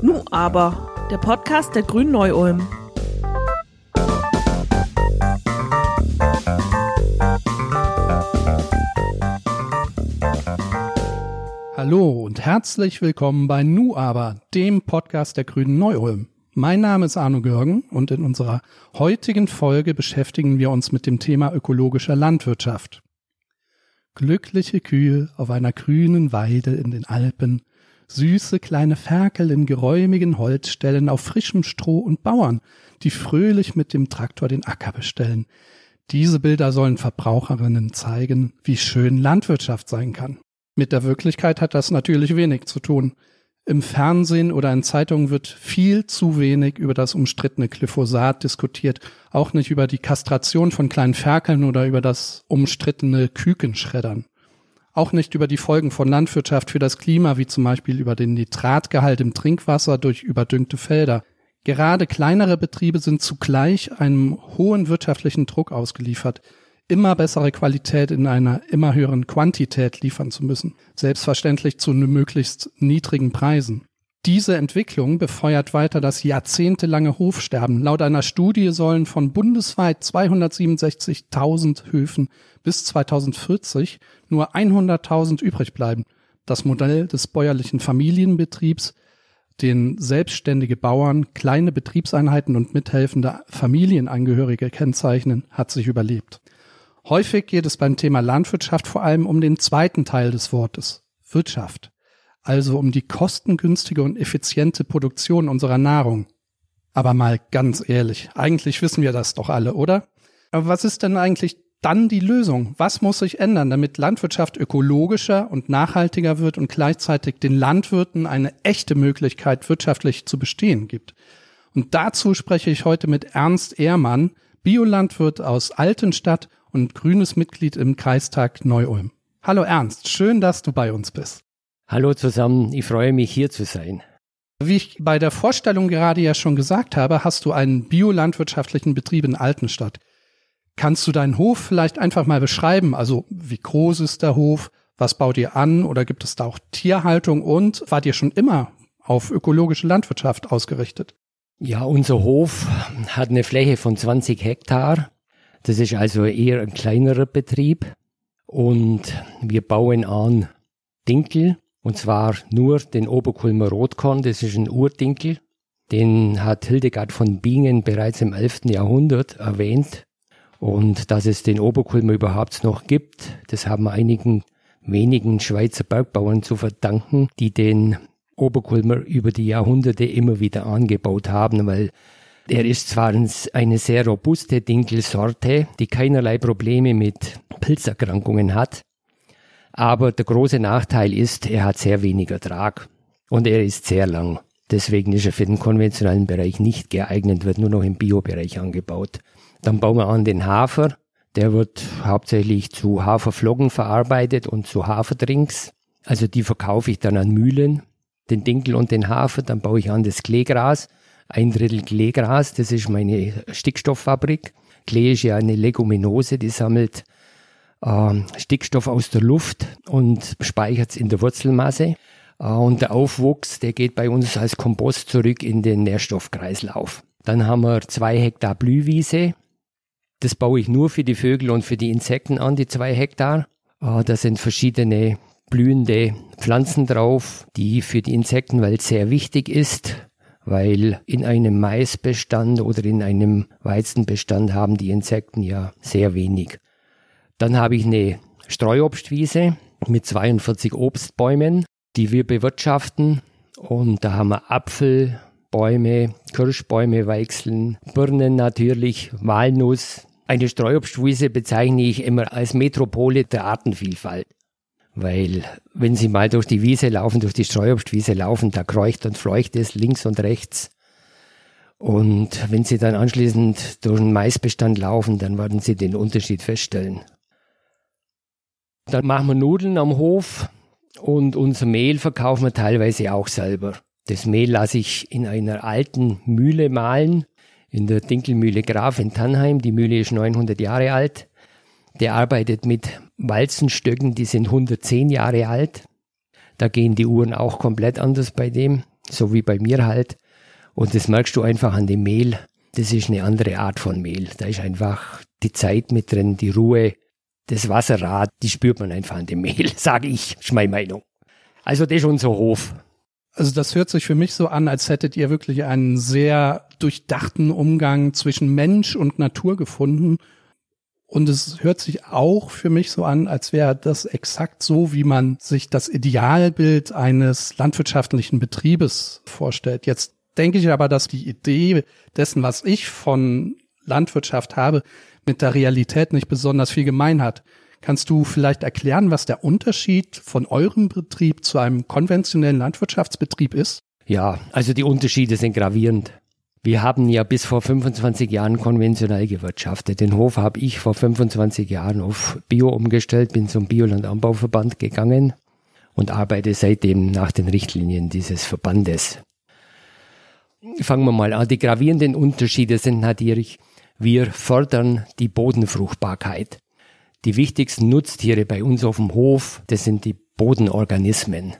Nu aber, der Podcast der Grünen Neu-Ulm. Hallo und herzlich willkommen bei Nu aber, dem Podcast der Grünen Neu-Ulm. Mein Name ist Arno Görgen und in unserer heutigen Folge beschäftigen wir uns mit dem Thema ökologischer Landwirtschaft. Glückliche Kühe auf einer grünen Weide in den Alpen, süße kleine Ferkel in geräumigen Holzställen auf frischem Stroh und Bauern, die fröhlich mit dem Traktor den Acker bestellen. Diese Bilder sollen Verbraucherinnen zeigen, wie schön Landwirtschaft sein kann. Mit der Wirklichkeit hat das natürlich wenig zu tun. Im Fernsehen oder in Zeitungen wird viel zu wenig über das umstrittene Glyphosat diskutiert, auch nicht über die Kastration von kleinen Ferkeln oder über das umstrittene Kükenschreddern. Auch nicht über die Folgen von Landwirtschaft für das Klima, wie zum Beispiel über den Nitratgehalt im Trinkwasser durch überdüngte Felder. Gerade kleinere Betriebe sind zugleich einem hohen wirtschaftlichen Druck ausgeliefert immer bessere Qualität in einer immer höheren Quantität liefern zu müssen, selbstverständlich zu möglichst niedrigen Preisen. Diese Entwicklung befeuert weiter das jahrzehntelange Hofsterben. Laut einer Studie sollen von bundesweit 267.000 Höfen bis 2040 nur 100.000 übrig bleiben. Das Modell des bäuerlichen Familienbetriebs, den selbstständige Bauern, kleine Betriebseinheiten und mithelfende Familienangehörige kennzeichnen, hat sich überlebt. Häufig geht es beim Thema Landwirtschaft vor allem um den zweiten Teil des Wortes, Wirtschaft, also um die kostengünstige und effiziente Produktion unserer Nahrung. Aber mal ganz ehrlich, eigentlich wissen wir das doch alle, oder? Aber was ist denn eigentlich dann die Lösung? Was muss sich ändern, damit Landwirtschaft ökologischer und nachhaltiger wird und gleichzeitig den Landwirten eine echte Möglichkeit, wirtschaftlich zu bestehen gibt? Und dazu spreche ich heute mit Ernst Ehrmann, Biolandwirt aus Altenstadt und grünes Mitglied im Kreistag Neu-Ulm. Hallo Ernst, schön, dass du bei uns bist. Hallo zusammen, ich freue mich hier zu sein. Wie ich bei der Vorstellung gerade ja schon gesagt habe, hast du einen biolandwirtschaftlichen Betrieb in Altenstadt. Kannst du deinen Hof vielleicht einfach mal beschreiben? Also wie groß ist der Hof? Was baut ihr an? Oder gibt es da auch Tierhaltung? Und wart ihr schon immer auf ökologische Landwirtschaft ausgerichtet? Ja, unser Hof hat eine Fläche von 20 Hektar das ist also eher ein kleinerer Betrieb und wir bauen an Dinkel und zwar nur den Oberkulmer Rotkorn, das ist ein Urdinkel. Den hat Hildegard von Bingen bereits im 11. Jahrhundert erwähnt. Und dass es den Oberkulmer überhaupt noch gibt, das haben einigen wenigen Schweizer Bergbauern zu verdanken, die den Oberkulmer über die Jahrhunderte immer wieder angebaut haben, weil er ist zwar eine sehr robuste Dinkelsorte, die keinerlei Probleme mit Pilzerkrankungen hat, aber der große Nachteil ist, er hat sehr wenig Ertrag und er ist sehr lang. Deswegen ist er für den konventionellen Bereich nicht geeignet, wird nur noch im Biobereich angebaut. Dann bauen wir an den Hafer. Der wird hauptsächlich zu Haferflocken verarbeitet und zu Haferdrinks. Also die verkaufe ich dann an Mühlen, den Dinkel und den Hafer. Dann baue ich an das Kleegras ein Drittel Kleegras, das ist meine Stickstofffabrik. Klee ist ja eine Leguminose, die sammelt äh, Stickstoff aus der Luft und speichert es in der Wurzelmasse. Äh, und der Aufwuchs, der geht bei uns als Kompost zurück in den Nährstoffkreislauf. Dann haben wir zwei Hektar Blühwiese. Das baue ich nur für die Vögel und für die Insekten an, die zwei Hektar. Äh, da sind verschiedene blühende Pflanzen drauf, die für die Insektenwelt sehr wichtig ist weil in einem Maisbestand oder in einem Weizenbestand haben die Insekten ja sehr wenig. Dann habe ich eine Streuobstwiese mit 42 Obstbäumen, die wir bewirtschaften. Und da haben wir Apfelbäume, Kirschbäume, Weichseln, Birnen natürlich, Walnuss. Eine Streuobstwiese bezeichne ich immer als Metropole der Artenvielfalt. Weil wenn Sie mal durch die Wiese laufen, durch die Streuobstwiese laufen, da kreucht und fleucht es links und rechts. Und wenn Sie dann anschließend durch den Maisbestand laufen, dann werden Sie den Unterschied feststellen. Dann machen wir Nudeln am Hof und unser Mehl verkaufen wir teilweise auch selber. Das Mehl lasse ich in einer alten Mühle mahlen, in der Dinkelmühle Graf in Tannheim. Die Mühle ist 900 Jahre alt. Der arbeitet mit Walzenstöcken, die sind 110 Jahre alt. Da gehen die Uhren auch komplett anders bei dem, so wie bei mir halt. Und das merkst du einfach an dem Mehl. Das ist eine andere Art von Mehl. Da ist einfach die Zeit mit drin, die Ruhe, das Wasserrad, die spürt man einfach an dem Mehl, sage ich, ist meine Meinung. Also das ist unser Hof. Also das hört sich für mich so an, als hättet ihr wirklich einen sehr durchdachten Umgang zwischen Mensch und Natur gefunden. Und es hört sich auch für mich so an, als wäre das exakt so, wie man sich das Idealbild eines landwirtschaftlichen Betriebes vorstellt. Jetzt denke ich aber, dass die Idee dessen, was ich von Landwirtschaft habe, mit der Realität nicht besonders viel gemein hat. Kannst du vielleicht erklären, was der Unterschied von eurem Betrieb zu einem konventionellen Landwirtschaftsbetrieb ist? Ja, also die Unterschiede sind gravierend. Wir haben ja bis vor 25 Jahren konventionell gewirtschaftet. Den Hof habe ich vor 25 Jahren auf Bio umgestellt, bin zum Bioland-Anbauverband gegangen und arbeite seitdem nach den Richtlinien dieses Verbandes. Fangen wir mal an. Die gravierenden Unterschiede sind natürlich, wir fördern die Bodenfruchtbarkeit. Die wichtigsten Nutztiere bei uns auf dem Hof, das sind die Bodenorganismen.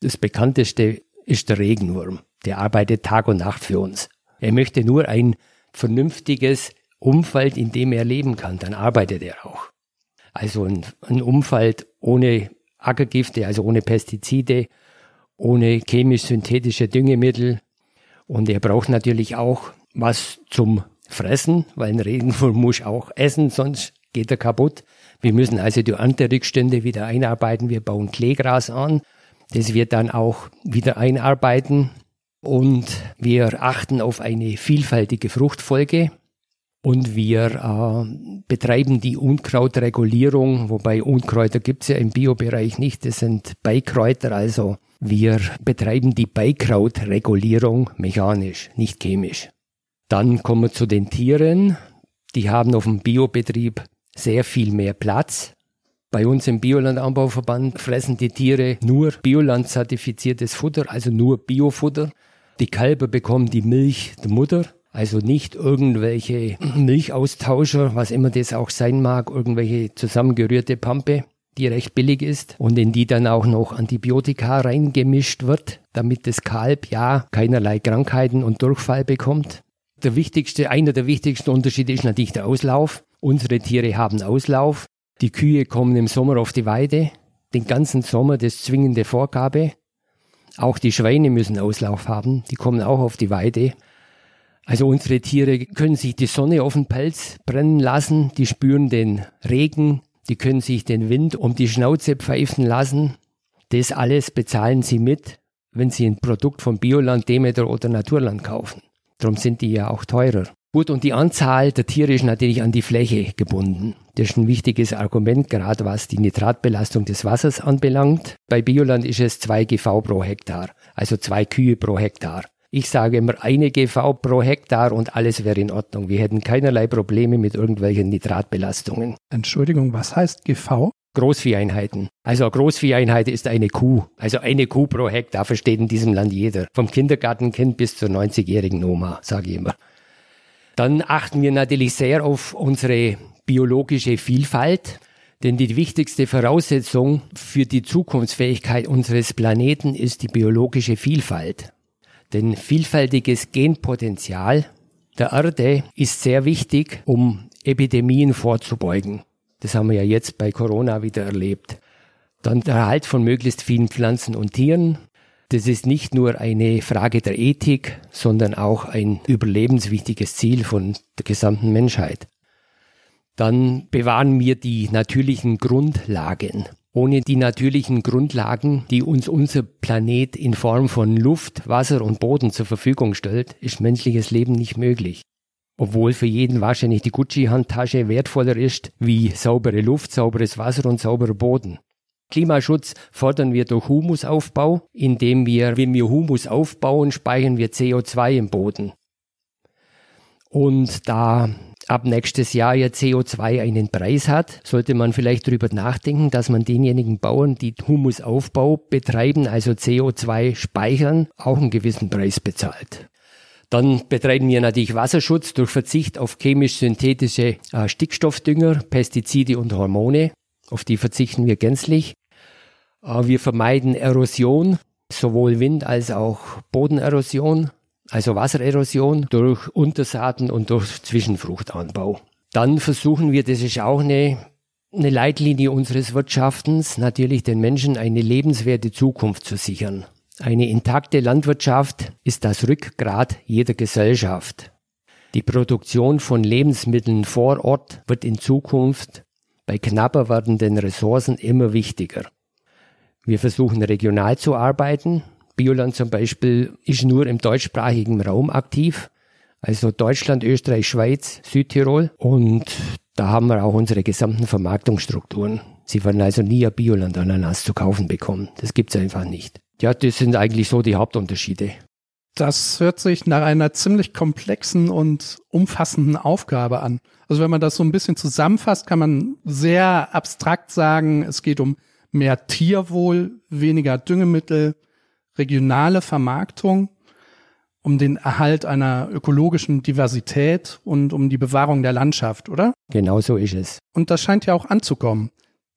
Das bekannteste ist der Regenwurm. Der arbeitet Tag und Nacht für uns. Er möchte nur ein vernünftiges Umfeld, in dem er leben kann. Dann arbeitet er auch. Also ein, ein Umfeld ohne Ackergifte, also ohne Pestizide, ohne chemisch-synthetische Düngemittel. Und er braucht natürlich auch was zum Fressen, weil ein Regenwurm muss auch essen, sonst geht er kaputt. Wir müssen also die Ernterückstände wieder einarbeiten. Wir bauen Kleegras an. Das wird dann auch wieder einarbeiten. Und wir achten auf eine vielfältige Fruchtfolge. Und wir äh, betreiben die Unkrautregulierung, wobei Unkräuter gibt es ja im Biobereich nicht, das sind Beikräuter, also wir betreiben die Beikrautregulierung mechanisch, nicht chemisch. Dann kommen wir zu den Tieren. Die haben auf dem Biobetrieb sehr viel mehr Platz. Bei uns im Biolandanbauverband fressen die Tiere nur Bioland-zertifiziertes Futter, also nur Biofutter. Die Kälber bekommen die Milch der Mutter, also nicht irgendwelche Milchaustauscher, was immer das auch sein mag, irgendwelche zusammengerührte Pampe, die recht billig ist und in die dann auch noch Antibiotika reingemischt wird, damit das Kalb ja keinerlei Krankheiten und Durchfall bekommt. Der wichtigste, einer der wichtigsten Unterschiede ist natürlich der Auslauf. Unsere Tiere haben Auslauf. Die Kühe kommen im Sommer auf die Weide. Den ganzen Sommer das zwingende Vorgabe. Auch die Schweine müssen Auslauf haben. Die kommen auch auf die Weide. Also unsere Tiere können sich die Sonne auf den Pelz brennen lassen. Die spüren den Regen. Die können sich den Wind um die Schnauze pfeifen lassen. Das alles bezahlen sie mit, wenn sie ein Produkt von Bioland, Demeter oder Naturland kaufen. Darum sind die ja auch teurer. Gut, und die Anzahl der Tiere ist natürlich an die Fläche gebunden. Das ist ein wichtiges Argument, gerade was die Nitratbelastung des Wassers anbelangt. Bei Bioland ist es zwei GV pro Hektar, also zwei Kühe pro Hektar. Ich sage immer eine GV pro Hektar und alles wäre in Ordnung. Wir hätten keinerlei Probleme mit irgendwelchen Nitratbelastungen. Entschuldigung, was heißt GV? Großvieheinheiten. Also Großvieheinheit ist eine Kuh. Also eine Kuh pro Hektar versteht in diesem Land jeder. Vom Kindergartenkind bis zur 90-jährigen Oma, sage ich immer. Dann achten wir natürlich sehr auf unsere biologische Vielfalt. Denn die wichtigste Voraussetzung für die Zukunftsfähigkeit unseres Planeten ist die biologische Vielfalt. Denn vielfältiges Genpotenzial der Erde ist sehr wichtig, um Epidemien vorzubeugen. Das haben wir ja jetzt bei Corona wieder erlebt. Dann der Erhalt von möglichst vielen Pflanzen und Tieren, das ist nicht nur eine Frage der Ethik, sondern auch ein überlebenswichtiges Ziel von der gesamten Menschheit. Dann bewahren wir die natürlichen Grundlagen. Ohne die natürlichen Grundlagen, die uns unser Planet in Form von Luft, Wasser und Boden zur Verfügung stellt, ist menschliches Leben nicht möglich. Obwohl für jeden wahrscheinlich die Gucci-Handtasche wertvoller ist wie saubere Luft, sauberes Wasser und sauberer Boden. Klimaschutz fordern wir durch Humusaufbau, indem wir, wenn wir Humus aufbauen, speichern wir CO2 im Boden. Und da ab nächstes Jahr ja CO2 einen Preis hat, sollte man vielleicht darüber nachdenken, dass man denjenigen Bauern, die Humusaufbau betreiben, also CO2 speichern, auch einen gewissen Preis bezahlt. Dann betreiben wir natürlich Wasserschutz durch Verzicht auf chemisch-synthetische äh, Stickstoffdünger, Pestizide und Hormone. Auf die verzichten wir gänzlich. Äh, wir vermeiden Erosion, sowohl Wind als auch Bodenerosion, also Wassererosion durch Untersaaten und durch Zwischenfruchtanbau. Dann versuchen wir, das ist auch eine, eine Leitlinie unseres Wirtschaftens, natürlich den Menschen eine lebenswerte Zukunft zu sichern. Eine intakte Landwirtschaft ist das Rückgrat jeder Gesellschaft. Die Produktion von Lebensmitteln vor Ort wird in Zukunft bei knapper werdenden Ressourcen immer wichtiger. Wir versuchen regional zu arbeiten. Bioland zum Beispiel ist nur im deutschsprachigen Raum aktiv, also Deutschland, Österreich, Schweiz, Südtirol. Und da haben wir auch unsere gesamten Vermarktungsstrukturen. Sie werden also nie ein Bioland-Ananas zu kaufen bekommen. Das gibt's einfach nicht. Ja, das sind eigentlich so die Hauptunterschiede. Das hört sich nach einer ziemlich komplexen und umfassenden Aufgabe an. Also wenn man das so ein bisschen zusammenfasst, kann man sehr abstrakt sagen, es geht um mehr Tierwohl, weniger Düngemittel, regionale Vermarktung, um den Erhalt einer ökologischen Diversität und um die Bewahrung der Landschaft, oder? Genau so ist es. Und das scheint ja auch anzukommen.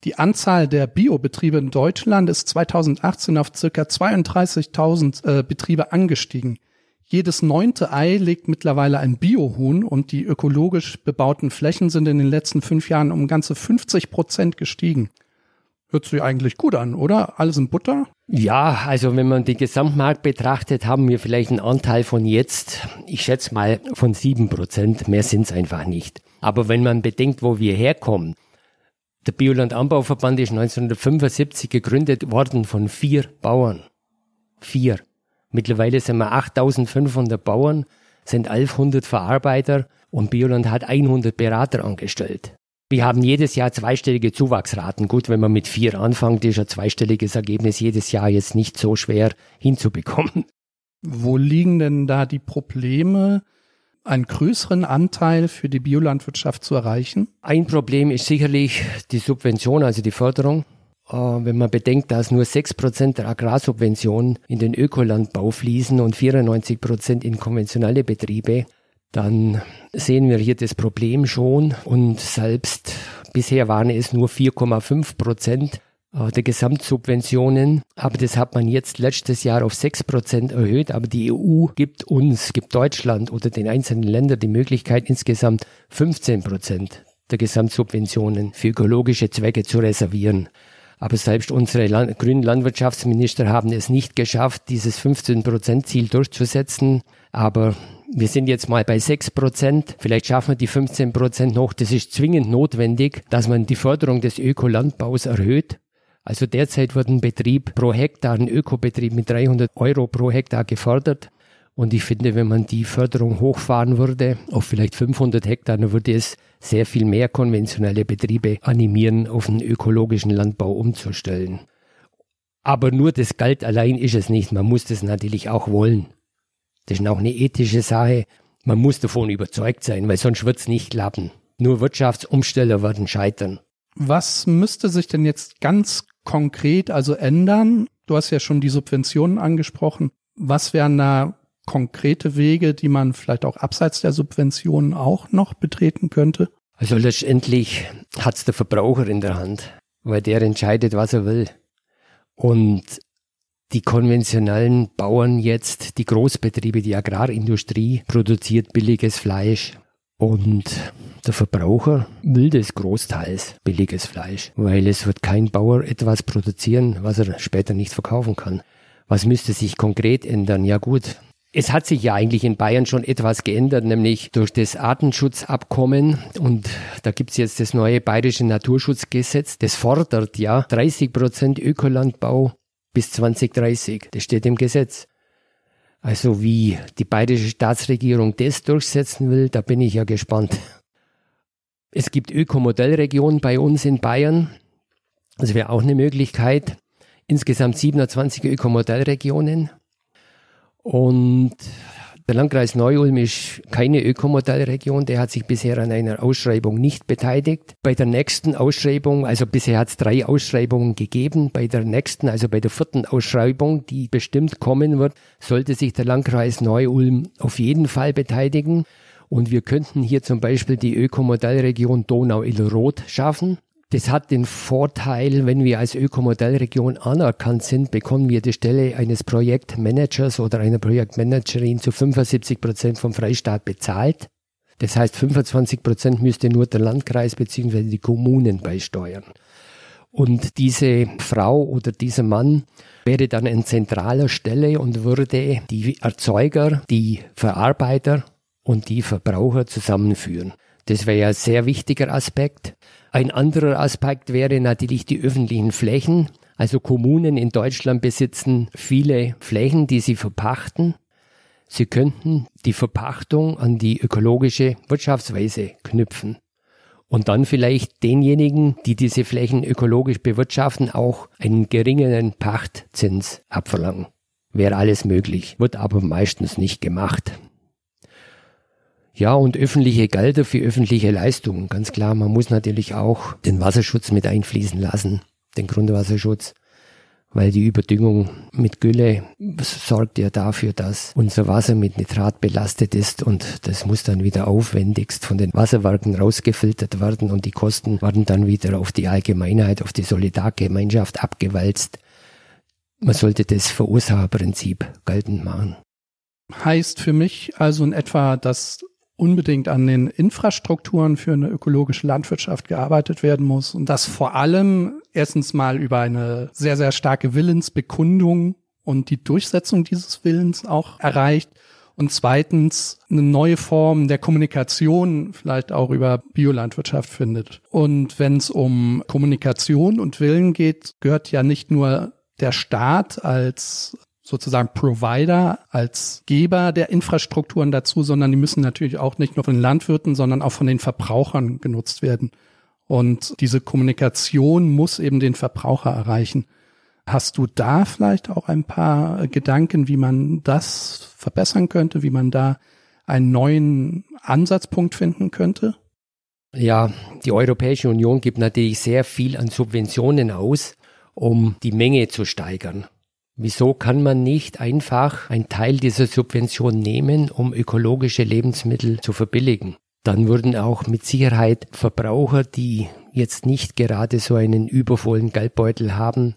Die Anzahl der Biobetriebe in Deutschland ist 2018 auf circa 32.000 äh, Betriebe angestiegen. Jedes neunte Ei legt mittlerweile ein Biohuhn und die ökologisch bebauten Flächen sind in den letzten fünf Jahren um ganze 50 Prozent gestiegen. Hört sich eigentlich gut an, oder? Alles in Butter? Ja, also wenn man den Gesamtmarkt betrachtet, haben wir vielleicht einen Anteil von jetzt, ich schätze mal von sieben Prozent. Mehr sind es einfach nicht. Aber wenn man bedenkt, wo wir herkommen, der Bioland Anbauverband ist 1975 gegründet worden von vier Bauern. Vier. Mittlerweile sind wir 8500 Bauern, sind 1100 Verarbeiter und Bioland hat 100 Berater angestellt. Wir haben jedes Jahr zweistellige Zuwachsraten. Gut, wenn man mit vier anfängt, ist ein zweistelliges Ergebnis jedes Jahr jetzt nicht so schwer hinzubekommen. Wo liegen denn da die Probleme? Einen größeren Anteil für die Biolandwirtschaft zu erreichen? Ein Problem ist sicherlich die Subvention, also die Förderung. Äh, wenn man bedenkt, dass nur 6% der Agrarsubventionen in den Ökolandbau fließen und 94% in konventionelle Betriebe, dann sehen wir hier das Problem schon. Und selbst bisher waren es nur 4,5 Prozent äh, der Gesamtsubventionen. Aber das hat man jetzt letztes Jahr auf 6 Prozent erhöht. Aber die EU gibt uns, gibt Deutschland oder den einzelnen Ländern die Möglichkeit, insgesamt 15 Prozent der Gesamtsubventionen für ökologische Zwecke zu reservieren. Aber selbst unsere Land grünen Landwirtschaftsminister haben es nicht geschafft, dieses 15-Prozent-Ziel durchzusetzen. Aber wir sind jetzt mal bei 6 Prozent. Vielleicht schaffen wir die 15 Prozent noch. Das ist zwingend notwendig, dass man die Förderung des Ökolandbaus erhöht. Also derzeit wird ein Betrieb pro Hektar, ein Ökobetrieb mit 300 Euro pro Hektar gefördert. Und ich finde, wenn man die Förderung hochfahren würde, auf vielleicht 500 Hektar, dann würde es sehr viel mehr konventionelle Betriebe animieren, auf einen ökologischen Landbau umzustellen. Aber nur das Geld allein ist es nicht. Man muss das natürlich auch wollen. Das ist auch eine ethische Sache. Man muss davon überzeugt sein, weil sonst wird es nicht klappen. Nur Wirtschaftsumsteller werden scheitern. Was müsste sich denn jetzt ganz konkret also ändern? Du hast ja schon die Subventionen angesprochen. Was wären da konkrete Wege, die man vielleicht auch abseits der Subventionen auch noch betreten könnte? Also letztendlich hat es der Verbraucher in der Hand, weil der entscheidet, was er will. Und die konventionellen Bauern jetzt, die Großbetriebe, die Agrarindustrie produziert billiges Fleisch und der Verbraucher will das großteils billiges Fleisch, weil es wird kein Bauer etwas produzieren, was er später nicht verkaufen kann. Was müsste sich konkret ändern? Ja gut, es hat sich ja eigentlich in Bayern schon etwas geändert, nämlich durch das Artenschutzabkommen. Und da gibt's jetzt das neue bayerische Naturschutzgesetz. Das fordert ja 30 Prozent Ökolandbau bis 2030. Das steht im Gesetz. Also wie die bayerische Staatsregierung das durchsetzen will, da bin ich ja gespannt. Es gibt Ökomodellregionen bei uns in Bayern. Das wäre auch eine Möglichkeit. Insgesamt 27 Ökomodellregionen. Und der Landkreis Neu-Ulm ist keine Ökomodellregion, der hat sich bisher an einer Ausschreibung nicht beteiligt. Bei der nächsten Ausschreibung, also bisher hat es drei Ausschreibungen gegeben, bei der nächsten, also bei der vierten Ausschreibung, die bestimmt kommen wird, sollte sich der Landkreis Neu-Ulm auf jeden Fall beteiligen. Und wir könnten hier zum Beispiel die Ökomodellregion Donau-Iller-Roth schaffen. Das hat den Vorteil, wenn wir als Ökomodellregion anerkannt sind, bekommen wir die Stelle eines Projektmanagers oder einer Projektmanagerin zu 75 Prozent vom Freistaat bezahlt. Das heißt, 25 Prozent müsste nur der Landkreis bzw. die Kommunen beisteuern. Und diese Frau oder dieser Mann wäre dann an zentraler Stelle und würde die Erzeuger, die Verarbeiter und die Verbraucher zusammenführen. Das wäre ein sehr wichtiger Aspekt. Ein anderer Aspekt wäre natürlich die öffentlichen Flächen. Also Kommunen in Deutschland besitzen viele Flächen, die sie verpachten. Sie könnten die Verpachtung an die ökologische Wirtschaftsweise knüpfen. Und dann vielleicht denjenigen, die diese Flächen ökologisch bewirtschaften, auch einen geringeren Pachtzins abverlangen. Wäre alles möglich, wird aber meistens nicht gemacht. Ja, und öffentliche Gelder für öffentliche Leistungen. Ganz klar, man muss natürlich auch den Wasserschutz mit einfließen lassen, den Grundwasserschutz, weil die Überdüngung mit Gülle sorgt ja dafür, dass unser Wasser mit Nitrat belastet ist und das muss dann wieder aufwendigst von den Wasserwerken rausgefiltert werden und die Kosten werden dann wieder auf die Allgemeinheit, auf die Solidargemeinschaft abgewalzt. Man sollte das Verursacherprinzip geltend machen. Heißt für mich also in etwa, dass unbedingt an den Infrastrukturen für eine ökologische Landwirtschaft gearbeitet werden muss und das vor allem erstens mal über eine sehr, sehr starke Willensbekundung und die Durchsetzung dieses Willens auch erreicht und zweitens eine neue Form der Kommunikation vielleicht auch über Biolandwirtschaft findet. Und wenn es um Kommunikation und Willen geht, gehört ja nicht nur der Staat als sozusagen Provider, als Geber der Infrastrukturen dazu, sondern die müssen natürlich auch nicht nur von den Landwirten, sondern auch von den Verbrauchern genutzt werden. Und diese Kommunikation muss eben den Verbraucher erreichen. Hast du da vielleicht auch ein paar Gedanken, wie man das verbessern könnte, wie man da einen neuen Ansatzpunkt finden könnte? Ja, die Europäische Union gibt natürlich sehr viel an Subventionen aus, um die Menge zu steigern. Wieso kann man nicht einfach einen Teil dieser Subvention nehmen, um ökologische Lebensmittel zu verbilligen? Dann würden auch mit Sicherheit Verbraucher, die jetzt nicht gerade so einen übervollen Geldbeutel haben,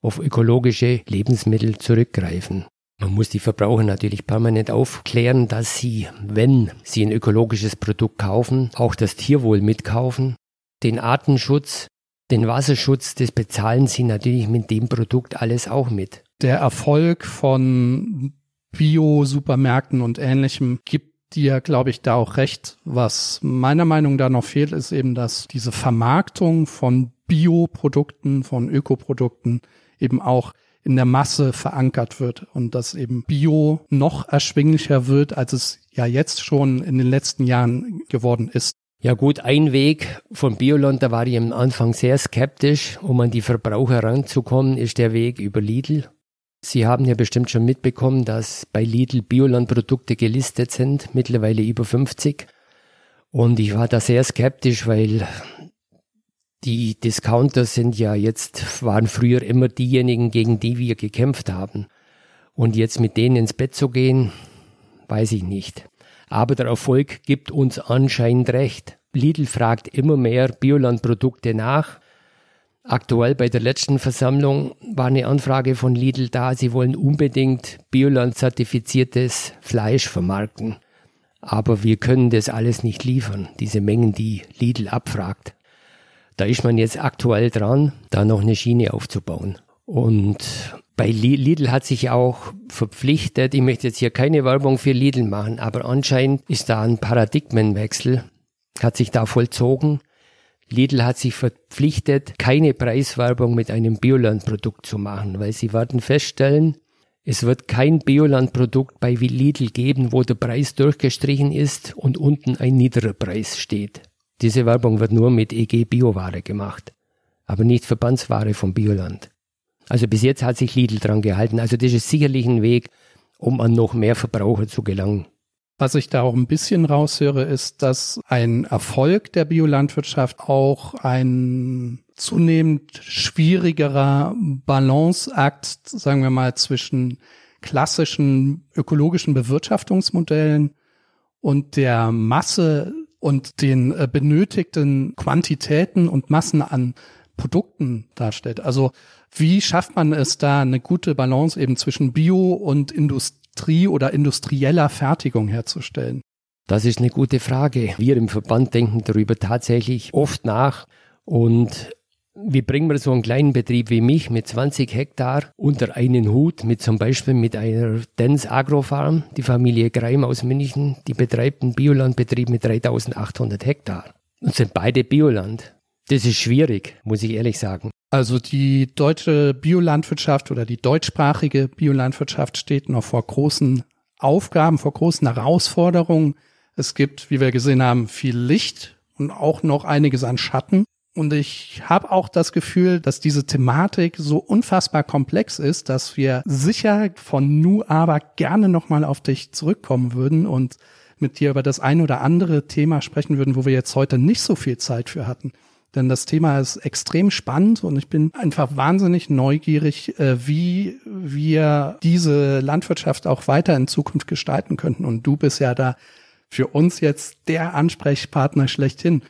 auf ökologische Lebensmittel zurückgreifen. Man muss die Verbraucher natürlich permanent aufklären, dass sie, wenn sie ein ökologisches Produkt kaufen, auch das Tierwohl mitkaufen, den Artenschutz, den Wasserschutz, das bezahlen sie natürlich mit dem Produkt alles auch mit der Erfolg von Bio-Supermärkten und ähnlichem gibt dir, glaube ich, da auch recht. Was meiner Meinung nach noch fehlt, ist eben, dass diese Vermarktung von Bioprodukten, von Ökoprodukten eben auch in der Masse verankert wird und dass eben Bio noch erschwinglicher wird, als es ja jetzt schon in den letzten Jahren geworden ist. Ja gut, ein Weg von Bioland, da war ich am Anfang sehr skeptisch, um an die Verbraucher ranzukommen, ist der Weg über Lidl. Sie haben ja bestimmt schon mitbekommen, dass bei Lidl Biolandprodukte gelistet sind, mittlerweile über 50. Und ich war da sehr skeptisch, weil die Discounter sind ja jetzt, waren früher immer diejenigen, gegen die wir gekämpft haben. Und jetzt mit denen ins Bett zu gehen, weiß ich nicht. Aber der Erfolg gibt uns anscheinend recht. Lidl fragt immer mehr Biolandprodukte nach. Aktuell bei der letzten Versammlung war eine Anfrage von Lidl da, sie wollen unbedingt Bioland-zertifiziertes Fleisch vermarkten. Aber wir können das alles nicht liefern, diese Mengen, die Lidl abfragt. Da ist man jetzt aktuell dran, da noch eine Schiene aufzubauen. Und bei Lidl hat sich auch verpflichtet, ich möchte jetzt hier keine Werbung für Lidl machen, aber anscheinend ist da ein Paradigmenwechsel, hat sich da vollzogen Lidl hat sich verpflichtet, keine Preiswerbung mit einem Biolandprodukt zu machen, weil sie werden feststellen, es wird kein Biolandprodukt bei Lidl geben, wo der Preis durchgestrichen ist und unten ein niederer Preis steht. Diese Werbung wird nur mit EG Bioware gemacht, aber nicht Verbandsware vom Bioland. Also bis jetzt hat sich Lidl dran gehalten. Also das ist sicherlich ein Weg, um an noch mehr Verbraucher zu gelangen. Was ich da auch ein bisschen raushöre, ist, dass ein Erfolg der Biolandwirtschaft auch ein zunehmend schwierigerer Balanceakt, sagen wir mal, zwischen klassischen ökologischen Bewirtschaftungsmodellen und der Masse und den äh, benötigten Quantitäten und Massen an Produkten darstellt. Also wie schafft man es da eine gute Balance eben zwischen Bio und Industrie oder industrieller Fertigung herzustellen? Das ist eine gute Frage. Wir im Verband denken darüber tatsächlich oft nach und wie bringen wir so einen kleinen Betrieb wie mich mit 20 Hektar unter einen Hut mit zum Beispiel mit einer Dens Agrofarm, die Familie Greim aus München, die betreibt einen Biolandbetrieb mit 3800 Hektar. Und sind beide Bioland. Das ist schwierig, muss ich ehrlich sagen. Also die deutsche Biolandwirtschaft oder die deutschsprachige Biolandwirtschaft steht noch vor großen Aufgaben, vor großen Herausforderungen. Es gibt, wie wir gesehen haben, viel Licht und auch noch einiges an Schatten. Und ich habe auch das Gefühl, dass diese Thematik so unfassbar komplex ist, dass wir sicher von Nu aber gerne nochmal auf dich zurückkommen würden und mit dir über das ein oder andere Thema sprechen würden, wo wir jetzt heute nicht so viel Zeit für hatten. Denn das Thema ist extrem spannend und ich bin einfach wahnsinnig neugierig, äh, wie wir diese Landwirtschaft auch weiter in Zukunft gestalten könnten. Und du bist ja da für uns jetzt der Ansprechpartner schlechthin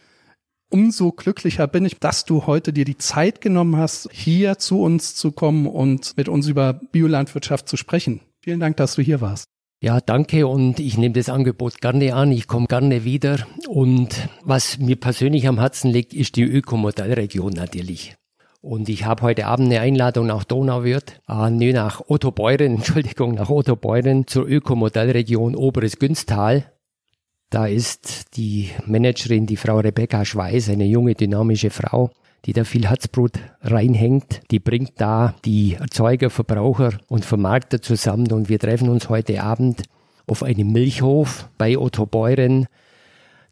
umso glücklicher bin ich, dass du heute dir die Zeit genommen hast, hier zu uns zu kommen und mit uns über Biolandwirtschaft zu sprechen. Vielen Dank, dass du hier warst. Ja, danke und ich nehme das Angebot gerne an. Ich komme gerne wieder. Und was mir persönlich am Herzen liegt, ist die Ökomodellregion natürlich. Und ich habe heute Abend eine Einladung nach Donauwörth, äh, nee, nach Otto Beuren, Entschuldigung, nach Otto Beuren zur Ökomodellregion Oberes Günstal. Da ist die Managerin, die Frau Rebecca Schweiß, eine junge, dynamische Frau, die da viel Herzblut reinhängt. Die bringt da die Erzeuger, Verbraucher und Vermarkter zusammen und wir treffen uns heute Abend auf einem Milchhof bei Otto Beuren.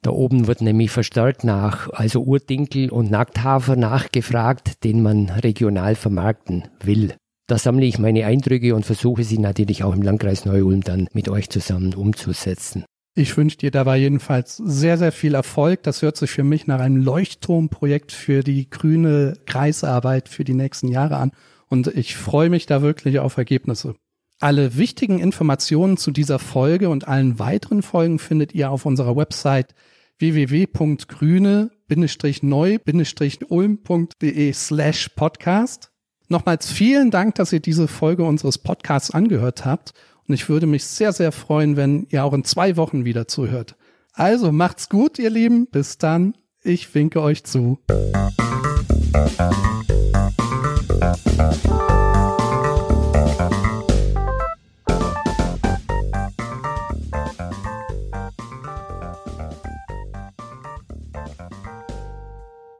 Da oben wird nämlich verstärkt nach, also Urdinkel und Nackthafer nachgefragt, den man regional vermarkten will. Da sammle ich meine Eindrücke und versuche sie natürlich auch im Landkreis Neu-Ulm dann mit euch zusammen umzusetzen. Ich wünsche dir dabei jedenfalls sehr, sehr viel Erfolg. Das hört sich für mich nach einem Leuchtturmprojekt für die grüne Kreisarbeit für die nächsten Jahre an. Und ich freue mich da wirklich auf Ergebnisse. Alle wichtigen Informationen zu dieser Folge und allen weiteren Folgen findet ihr auf unserer Website www.grüne-neu-ulm.de slash podcast. Nochmals vielen Dank, dass ihr diese Folge unseres Podcasts angehört habt und ich würde mich sehr, sehr freuen, wenn ihr auch in zwei Wochen wieder zuhört. Also macht's gut, ihr Lieben. Bis dann. Ich winke euch zu.